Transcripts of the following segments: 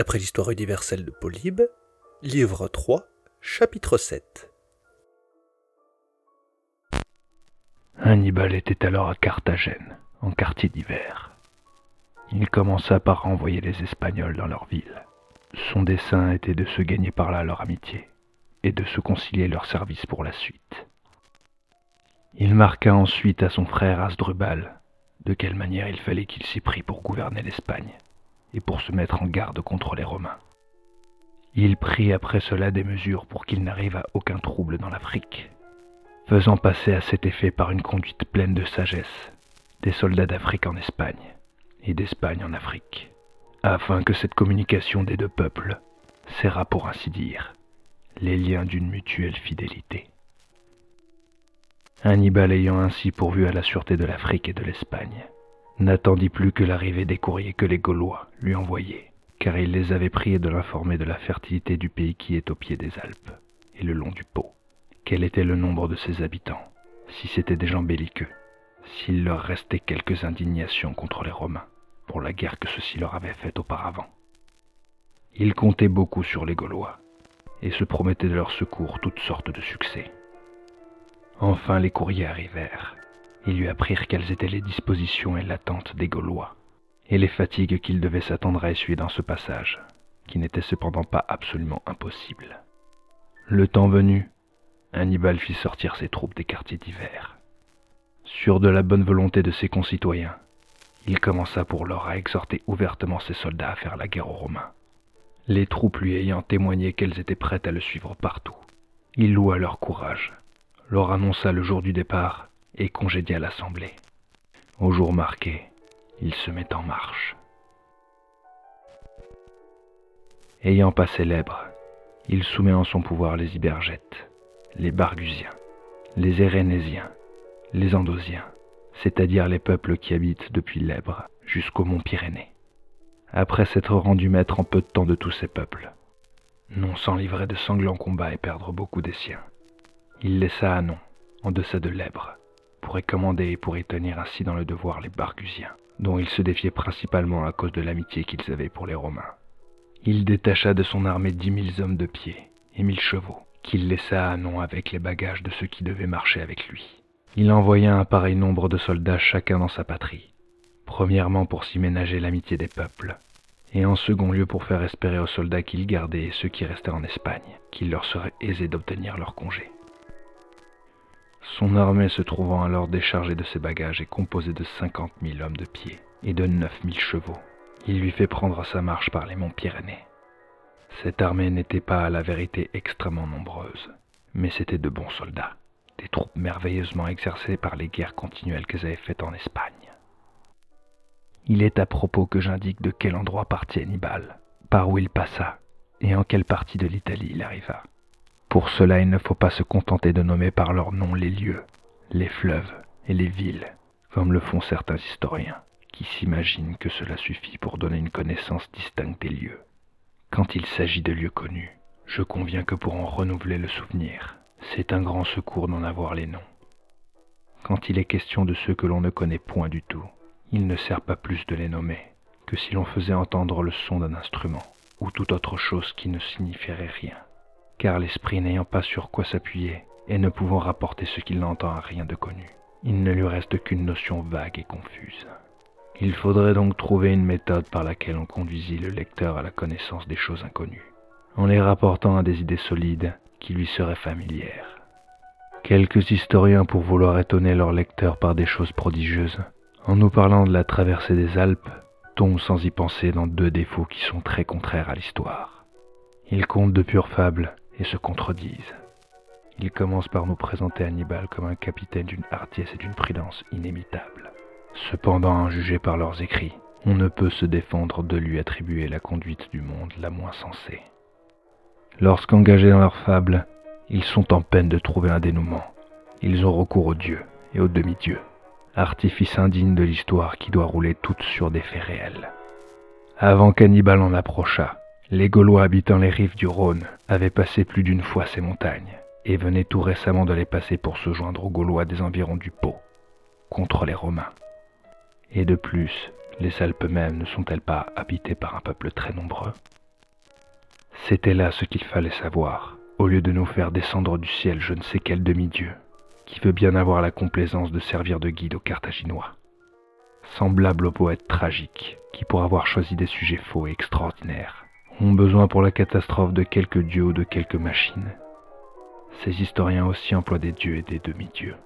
Après l'histoire universelle de Polybe, livre 3, chapitre 7. Hannibal était alors à Carthagène, en quartier d'hiver. Il commença par renvoyer les Espagnols dans leur ville. Son dessein était de se gagner par là leur amitié et de se concilier leur service pour la suite. Il marqua ensuite à son frère Asdrubal de quelle manière il fallait qu'il s'y prît pour gouverner l'Espagne et pour se mettre en garde contre les Romains. Il prit après cela des mesures pour qu'il n'arrive à aucun trouble dans l'Afrique, faisant passer à cet effet par une conduite pleine de sagesse des soldats d'Afrique en Espagne et d'Espagne en Afrique, afin que cette communication des deux peuples serra pour ainsi dire les liens d'une mutuelle fidélité. Hannibal ayant ainsi pourvu à la sûreté de l'Afrique et de l'Espagne, n'attendit plus que l'arrivée des courriers que les Gaulois lui envoyaient, car il les avait priés de l'informer de la fertilité du pays qui est au pied des Alpes et le long du Pô, quel était le nombre de ses habitants, si c'étaient des gens belliqueux, s'il leur restait quelques indignations contre les Romains pour la guerre que ceux-ci leur avaient faite auparavant? Il comptait beaucoup sur les Gaulois et se promettait de leur secours toutes sortes de succès. Enfin les courriers arrivèrent, ils lui apprirent quelles étaient les dispositions et l'attente des Gaulois, et les fatigues qu'il devait s'attendre à essuyer dans ce passage, qui n'était cependant pas absolument impossible. Le temps venu, Hannibal fit sortir ses troupes des quartiers d'hiver. Sûr de la bonne volonté de ses concitoyens, il commença pour lors à exhorter ouvertement ses soldats à faire la guerre aux Romains. Les troupes lui ayant témoigné qu'elles étaient prêtes à le suivre partout, il loua leur courage, leur annonça le jour du départ et congédia l'assemblée. Au jour marqué, il se met en marche. Ayant passé l'Èbre, il soumet en son pouvoir les Ibergètes, les Bargusiens, les Érénésiens, les Andosiens, c'est-à-dire les peuples qui habitent depuis l'Èbre jusqu'au mont Pyrénées. Après s'être rendu maître en peu de temps de tous ces peuples, non sans livrer de sanglants combats et perdre beaucoup des siens, il laissa Anon, en deçà de l'Èbre, pour y commander et pour y tenir ainsi dans le devoir les Bargusiens, dont il se défiait principalement à cause de l'amitié qu'ils avaient pour les Romains. Il détacha de son armée dix mille hommes de pied et mille chevaux, qu'il laissa à Anon avec les bagages de ceux qui devaient marcher avec lui. Il envoya un pareil nombre de soldats chacun dans sa patrie, premièrement pour s'y ménager l'amitié des peuples, et en second lieu pour faire espérer aux soldats qu'il gardait et ceux qui restaient en Espagne qu'il leur serait aisé d'obtenir leur congé. Son armée se trouvant alors déchargée de ses bagages et composée de cinquante mille hommes de pied et de neuf mille chevaux, il lui fait prendre sa marche par les monts Pyrénées. Cette armée n'était pas à la vérité extrêmement nombreuse, mais c'était de bons soldats, des troupes merveilleusement exercées par les guerres continuelles qu'elles avaient faites en Espagne. Il est à propos que j'indique de quel endroit partit Hannibal, par où il passa, et en quelle partie de l'Italie il arriva. Pour cela, il ne faut pas se contenter de nommer par leur nom les lieux, les fleuves et les villes, comme le font certains historiens, qui s'imaginent que cela suffit pour donner une connaissance distincte des lieux. Quand il s'agit de lieux connus, je conviens que pour en renouveler le souvenir, c'est un grand secours d'en avoir les noms. Quand il est question de ceux que l'on ne connaît point du tout, il ne sert pas plus de les nommer que si l'on faisait entendre le son d'un instrument ou toute autre chose qui ne signifierait rien car l'esprit n'ayant pas sur quoi s'appuyer et ne pouvant rapporter ce qu'il n'entend à rien de connu, il ne lui reste qu'une notion vague et confuse. Il faudrait donc trouver une méthode par laquelle on conduisit le lecteur à la connaissance des choses inconnues, en les rapportant à des idées solides qui lui seraient familières. Quelques historiens, pour vouloir étonner leur lecteur par des choses prodigieuses, en nous parlant de la traversée des Alpes, tombent sans y penser dans deux défauts qui sont très contraires à l'histoire. Ils comptent de pures fables et se contredisent. Ils commencent par nous présenter Hannibal comme un capitaine d'une hardiesse et d'une prudence inimitables. Cependant, jugé par leurs écrits, on ne peut se défendre de lui attribuer la conduite du monde la moins sensée. Lorsqu'engagés dans leurs fables, ils sont en peine de trouver un dénouement. Ils ont recours aux dieux et aux demi-dieux, artifice indigne de l'histoire qui doit rouler toute sur des faits réels. Avant qu'Hannibal en approchât, les Gaulois habitant les rives du Rhône avaient passé plus d'une fois ces montagnes, et venaient tout récemment de les passer pour se joindre aux Gaulois des environs du Pô, contre les Romains. Et de plus, les Alpes mêmes ne sont-elles pas habitées par un peuple très nombreux? C'était là ce qu'il fallait savoir, au lieu de nous faire descendre du ciel je ne sais quel demi-dieu, qui veut bien avoir la complaisance de servir de guide aux Carthaginois. Semblable au poète tragique, qui pour avoir choisi des sujets faux et extraordinaires, ont besoin pour la catastrophe de quelques dieux ou de quelques machines. Ces historiens aussi emploient des dieux et des demi-dieux,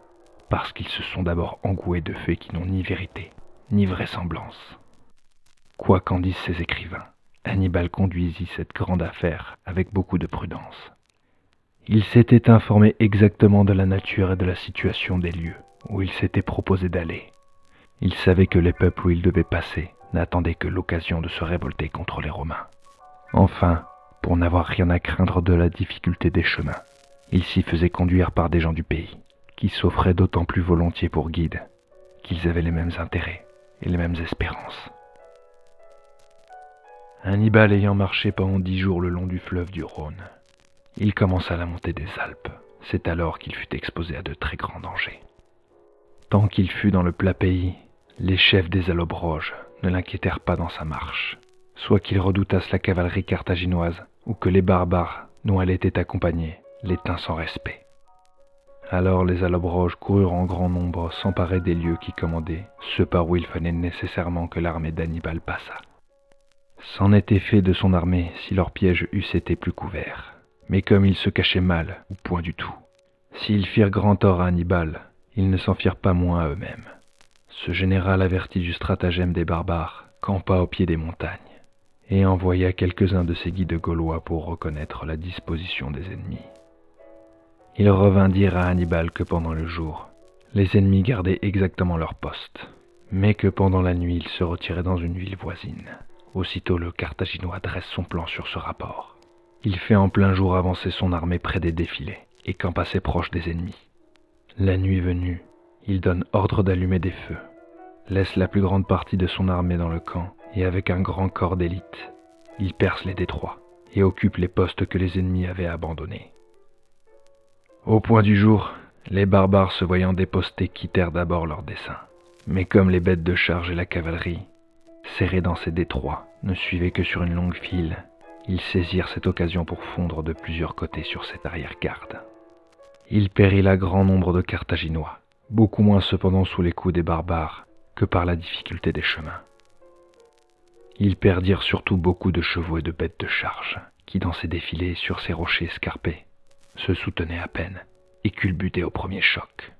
parce qu'ils se sont d'abord engoués de faits qui n'ont ni vérité, ni vraisemblance. Quoi qu'en disent ces écrivains, Hannibal conduisit cette grande affaire avec beaucoup de prudence. Il s'était informé exactement de la nature et de la situation des lieux où il s'était proposé d'aller. Il savait que les peuples où il devait passer n'attendaient que l'occasion de se révolter contre les Romains. Enfin, pour n'avoir rien à craindre de la difficulté des chemins, il s'y faisait conduire par des gens du pays, qui s'offraient d'autant plus volontiers pour guide qu'ils avaient les mêmes intérêts et les mêmes espérances. Hannibal ayant marché pendant dix jours le long du fleuve du Rhône, il commença la montée des Alpes. C'est alors qu'il fut exposé à de très grands dangers. Tant qu'il fut dans le plat pays, les chefs des Allobroges ne l'inquiétèrent pas dans sa marche, soit qu'ils redoutassent la cavalerie carthaginoise, ou que les barbares dont elle était accompagnée les tint sans respect. Alors les Allobroges coururent en grand nombre s'emparer des lieux qui commandaient, ceux par où il fallait nécessairement que l'armée d'Hannibal passât. C'en était fait de son armée si leurs pièges eussent été plus couverts. Mais comme ils se cachaient mal, ou point du tout, s'ils firent grand tort à Hannibal, ils ne s'en firent pas moins à eux-mêmes. Ce général averti du stratagème des barbares campa au pied des montagnes et envoya quelques-uns de ses guides gaulois pour reconnaître la disposition des ennemis. Il revint dire à Hannibal que pendant le jour, les ennemis gardaient exactement leur poste, mais que pendant la nuit ils se retiraient dans une ville voisine. Aussitôt le Carthaginois dresse son plan sur ce rapport. Il fait en plein jour avancer son armée près des défilés et campe assez proche des ennemis. La nuit venue, il donne ordre d'allumer des feux, laisse la plus grande partie de son armée dans le camp et avec un grand corps d'élite, il perce les détroits et occupe les postes que les ennemis avaient abandonnés. Au point du jour, les barbares se voyant dépostés quittèrent d'abord leur dessein. Mais comme les bêtes de charge et la cavalerie serrés dans ces détroits, ne suivaient que sur une longue file, ils saisirent cette occasion pour fondre de plusieurs côtés sur cette arrière-garde. Il périt là grand nombre de Carthaginois, beaucoup moins cependant sous les coups des barbares que par la difficulté des chemins. Ils perdirent surtout beaucoup de chevaux et de bêtes de charge, qui dans ces défilés sur ces rochers escarpés se soutenaient à peine et culbutaient au premier choc.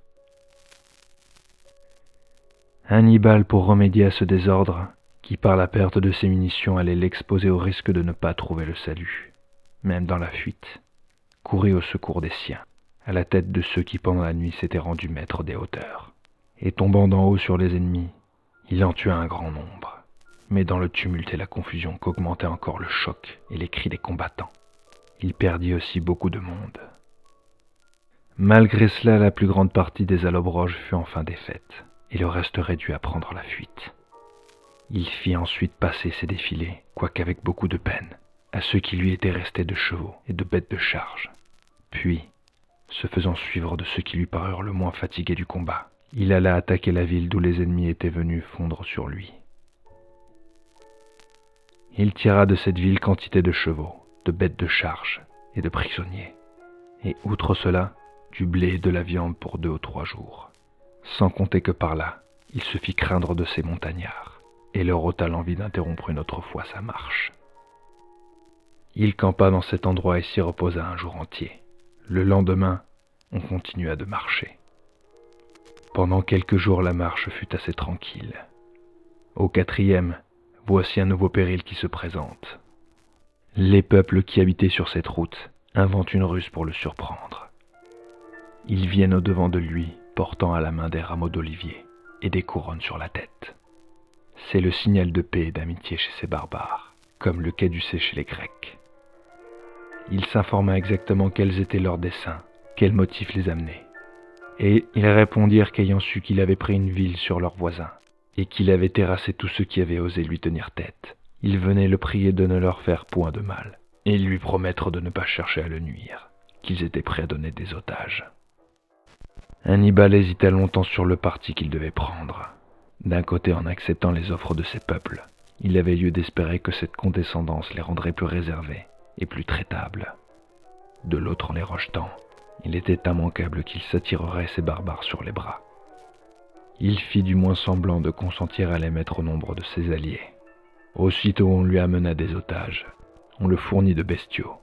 Hannibal, pour remédier à ce désordre, qui par la perte de ses munitions allait l'exposer au risque de ne pas trouver le salut, même dans la fuite, courait au secours des siens, à la tête de ceux qui pendant la nuit s'étaient rendus maîtres des hauteurs. Et tombant d'en haut sur les ennemis, il en tua un grand nombre, mais dans le tumulte et la confusion qu'augmentait encore le choc et les cris des combattants, il perdit aussi beaucoup de monde. Malgré cela, la plus grande partie des allobroges fut enfin défaite, et le reste réduit à prendre la fuite. Il fit ensuite passer ses défilés, quoiqu'avec beaucoup de peine, à ceux qui lui étaient restés de chevaux et de bêtes de charge. Puis, se faisant suivre de ceux qui lui parurent le moins fatigués du combat, il alla attaquer la ville d'où les ennemis étaient venus fondre sur lui. Il tira de cette ville quantité de chevaux, de bêtes de charge et de prisonniers, et outre cela, du blé et de la viande pour deux ou trois jours, sans compter que par là, il se fit craindre de ses montagnards et leur ôta l'envie d'interrompre une autre fois sa marche. Il campa dans cet endroit et s'y reposa un jour entier. Le lendemain, on continua de marcher. Pendant quelques jours la marche fut assez tranquille. Au quatrième, voici un nouveau péril qui se présente. Les peuples qui habitaient sur cette route inventent une ruse pour le surprendre. Ils viennent au-devant de lui, portant à la main des rameaux d'olivier et des couronnes sur la tête. C'est le signal de paix et d'amitié chez ces barbares, comme le caducée chez les Grecs. Il s'informa exactement quels étaient leurs desseins, quels motifs les amenaient. Et ils répondirent qu'ayant su qu'il avait pris une ville sur leurs voisins, et qu'il avait terrassé tous ceux qui avaient osé lui tenir tête, ils venaient le prier de ne leur faire point de mal, et lui promettre de ne pas chercher à le nuire, qu'ils étaient prêts à donner des otages. Hannibal hésita longtemps sur le parti qu'il devait prendre. D'un côté, en acceptant les offres de ces peuples, il avait lieu d'espérer que cette condescendance les rendrait plus réservés, et plus traitable. De l'autre en les rejetant, il était immanquable qu'il s'attirerait ses barbares sur les bras. Il fit du moins semblant de consentir à les mettre au nombre de ses alliés. Aussitôt on lui amena des otages, on le fournit de bestiaux,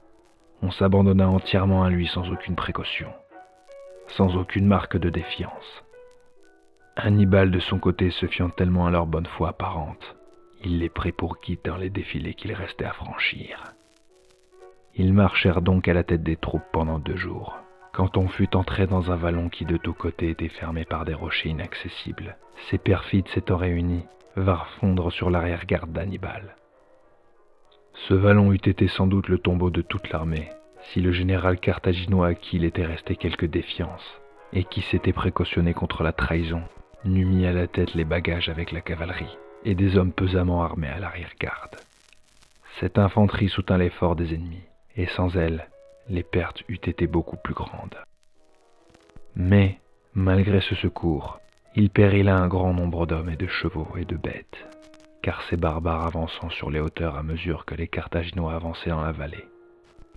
on s'abandonna entièrement à lui sans aucune précaution, sans aucune marque de défiance. Hannibal de son côté se fiant tellement à leur bonne foi apparente, il les prit pour guide dans les défilés qu'il restait à franchir. Ils marchèrent donc à la tête des troupes pendant deux jours. Quand on fut entré dans un vallon qui de tous côtés était fermé par des rochers inaccessibles, ces perfides s'étant réunis, vinrent fondre sur l'arrière-garde d'Hannibal. Ce vallon eût été sans doute le tombeau de toute l'armée, si le général carthaginois à qui il était resté quelque défiance, et qui s'était précautionné contre la trahison, n'eût mis à la tête les bagages avec la cavalerie, et des hommes pesamment armés à l'arrière-garde. Cette infanterie soutint l'effort des ennemis, et sans elle, les pertes eussent été beaucoup plus grandes. Mais, malgré ce secours, il périt là un grand nombre d'hommes et de chevaux et de bêtes, car ces barbares avançant sur les hauteurs à mesure que les Carthaginois avançaient dans la vallée,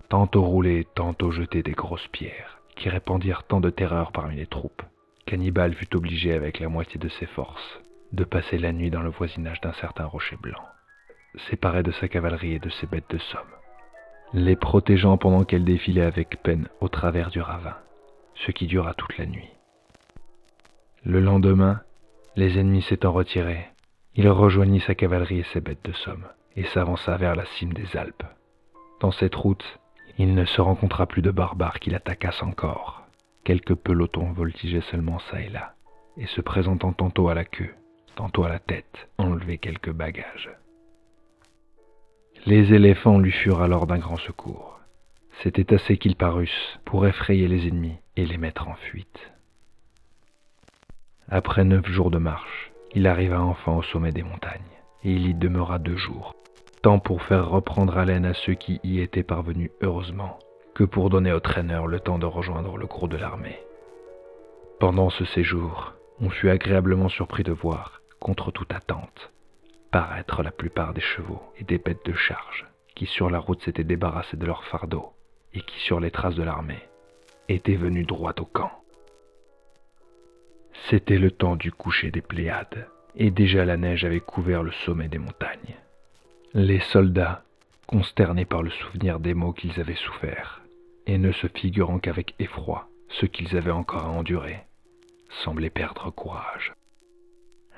tantôt roulaient, tantôt jetaient des grosses pierres, qui répandirent tant de terreur parmi les troupes, qu'Hannibal fut obligé avec la moitié de ses forces de passer la nuit dans le voisinage d'un certain rocher blanc, séparé de sa cavalerie et de ses bêtes de somme, les protégeant pendant qu'elle défilait avec peine au travers du ravin, ce qui dura toute la nuit. Le lendemain, les ennemis s'étant retirés, il rejoignit sa cavalerie et ses bêtes de somme, et s'avança vers la cime des Alpes. Dans cette route, il ne se rencontra plus de barbares qui l'attaquassent encore. Quelques pelotons voltigeaient seulement çà et là, et se présentant tantôt à la queue, tantôt à la tête, enlevaient quelques bagages. Les éléphants lui furent alors d'un grand secours. C'était assez qu'ils parussent pour effrayer les ennemis et les mettre en fuite. Après neuf jours de marche, il arriva enfin au sommet des montagnes, et il y demeura deux jours, tant pour faire reprendre haleine à ceux qui y étaient parvenus heureusement, que pour donner aux traîneurs le temps de rejoindre le gros de l'armée. Pendant ce séjour, on fut agréablement surpris de voir, contre toute attente, paraître la plupart des chevaux et des bêtes de charge qui sur la route s'étaient débarrassés de leur fardeau et qui sur les traces de l'armée étaient venus droit au camp. C'était le temps du coucher des Pléiades, et déjà la neige avait couvert le sommet des montagnes. Les soldats, consternés par le souvenir des maux qu'ils avaient soufferts, et ne se figurant qu'avec effroi ce qu'ils avaient encore à endurer, semblaient perdre courage.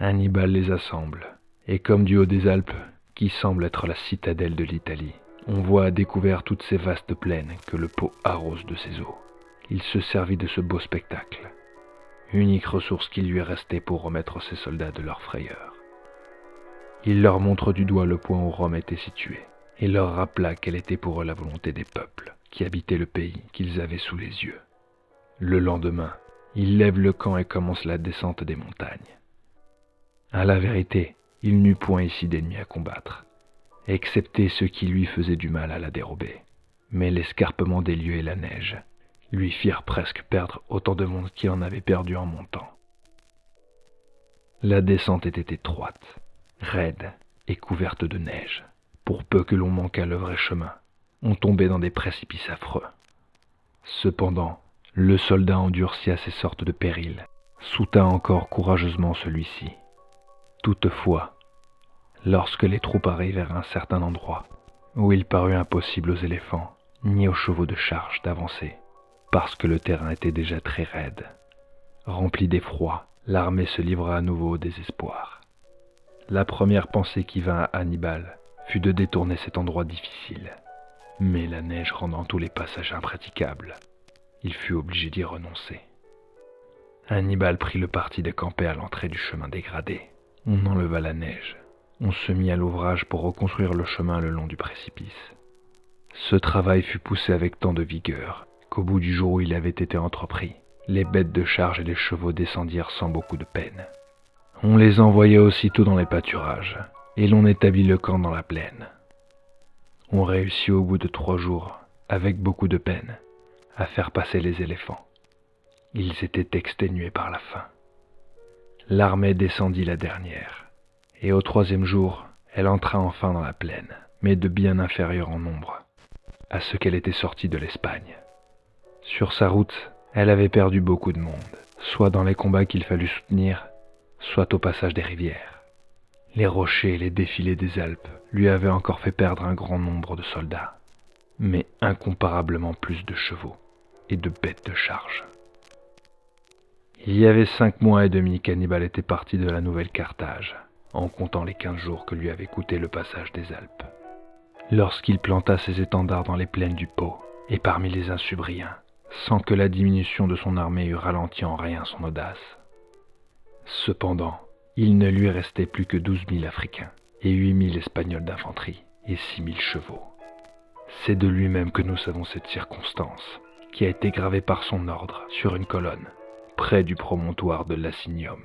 Hannibal les assemble, et comme du haut des Alpes, qui semble être la citadelle de l'Italie, on voit à découvert toutes ces vastes plaines que le pot arrose de ses eaux. Il se servit de ce beau spectacle, unique ressource qui lui est restée pour remettre ses soldats de leur frayeur. Il leur montre du doigt le point où Rome était située, et leur rappela quelle était pour eux la volonté des peuples qui habitaient le pays qu'ils avaient sous les yeux. Le lendemain, il lève le camp et commence la descente des montagnes. À la vérité, il n'eut point ici d'ennemis à combattre, excepté ceux qui lui faisaient du mal à la dérober. Mais l'escarpement des lieux et la neige lui firent presque perdre autant de monde qu'il en avait perdu en montant. La descente était étroite, raide et couverte de neige. Pour peu que l'on manquât le vrai chemin, on tombait dans des précipices affreux. Cependant, le soldat endurci à ces sortes de périls, soutint encore courageusement celui-ci. Toutefois, lorsque les troupes arrivèrent à un certain endroit, où il parut impossible aux éléphants, ni aux chevaux de charge d'avancer, parce que le terrain était déjà très raide. Rempli d'effroi, l'armée se livra à nouveau au désespoir. La première pensée qui vint à Hannibal fut de détourner cet endroit difficile, mais la neige rendant tous les passages impraticables, il fut obligé d'y renoncer. Hannibal prit le parti de camper à l'entrée du chemin dégradé. On enleva la neige. On se mit à l'ouvrage pour reconstruire le chemin le long du précipice. Ce travail fut poussé avec tant de vigueur qu'au bout du jour où il avait été entrepris, les bêtes de charge et les chevaux descendirent sans beaucoup de peine. On les envoya aussitôt dans les pâturages, et l'on établit le camp dans la plaine. On réussit au bout de trois jours, avec beaucoup de peine, à faire passer les éléphants. Ils étaient exténués par la faim. L'armée descendit la dernière, et au troisième jour, elle entra enfin dans la plaine, mais de bien inférieure en nombre. à ce qu'elle était sortie de l'Espagne. Sur sa route, elle avait perdu beaucoup de monde, soit dans les combats qu'il fallut soutenir, soit au passage des rivières. Les rochers et les défilés des Alpes lui avaient encore fait perdre un grand nombre de soldats, mais incomparablement plus de chevaux et de bêtes de charge. Il y avait cinq mois et demi qu'Hannibal était parti de la nouvelle Carthage, en comptant les quinze jours que lui avait coûté le passage des Alpes. Lorsqu'il planta ses étendards dans les plaines du Pô et parmi les Insubriens, sans que la diminution de son armée eût ralenti en rien son audace. Cependant, il ne lui restait plus que douze mille Africains et huit mille Espagnols d'infanterie et six mille chevaux. C'est de lui-même que nous savons cette circonstance, qui a été gravée par son ordre sur une colonne, près du promontoire de Lacinium.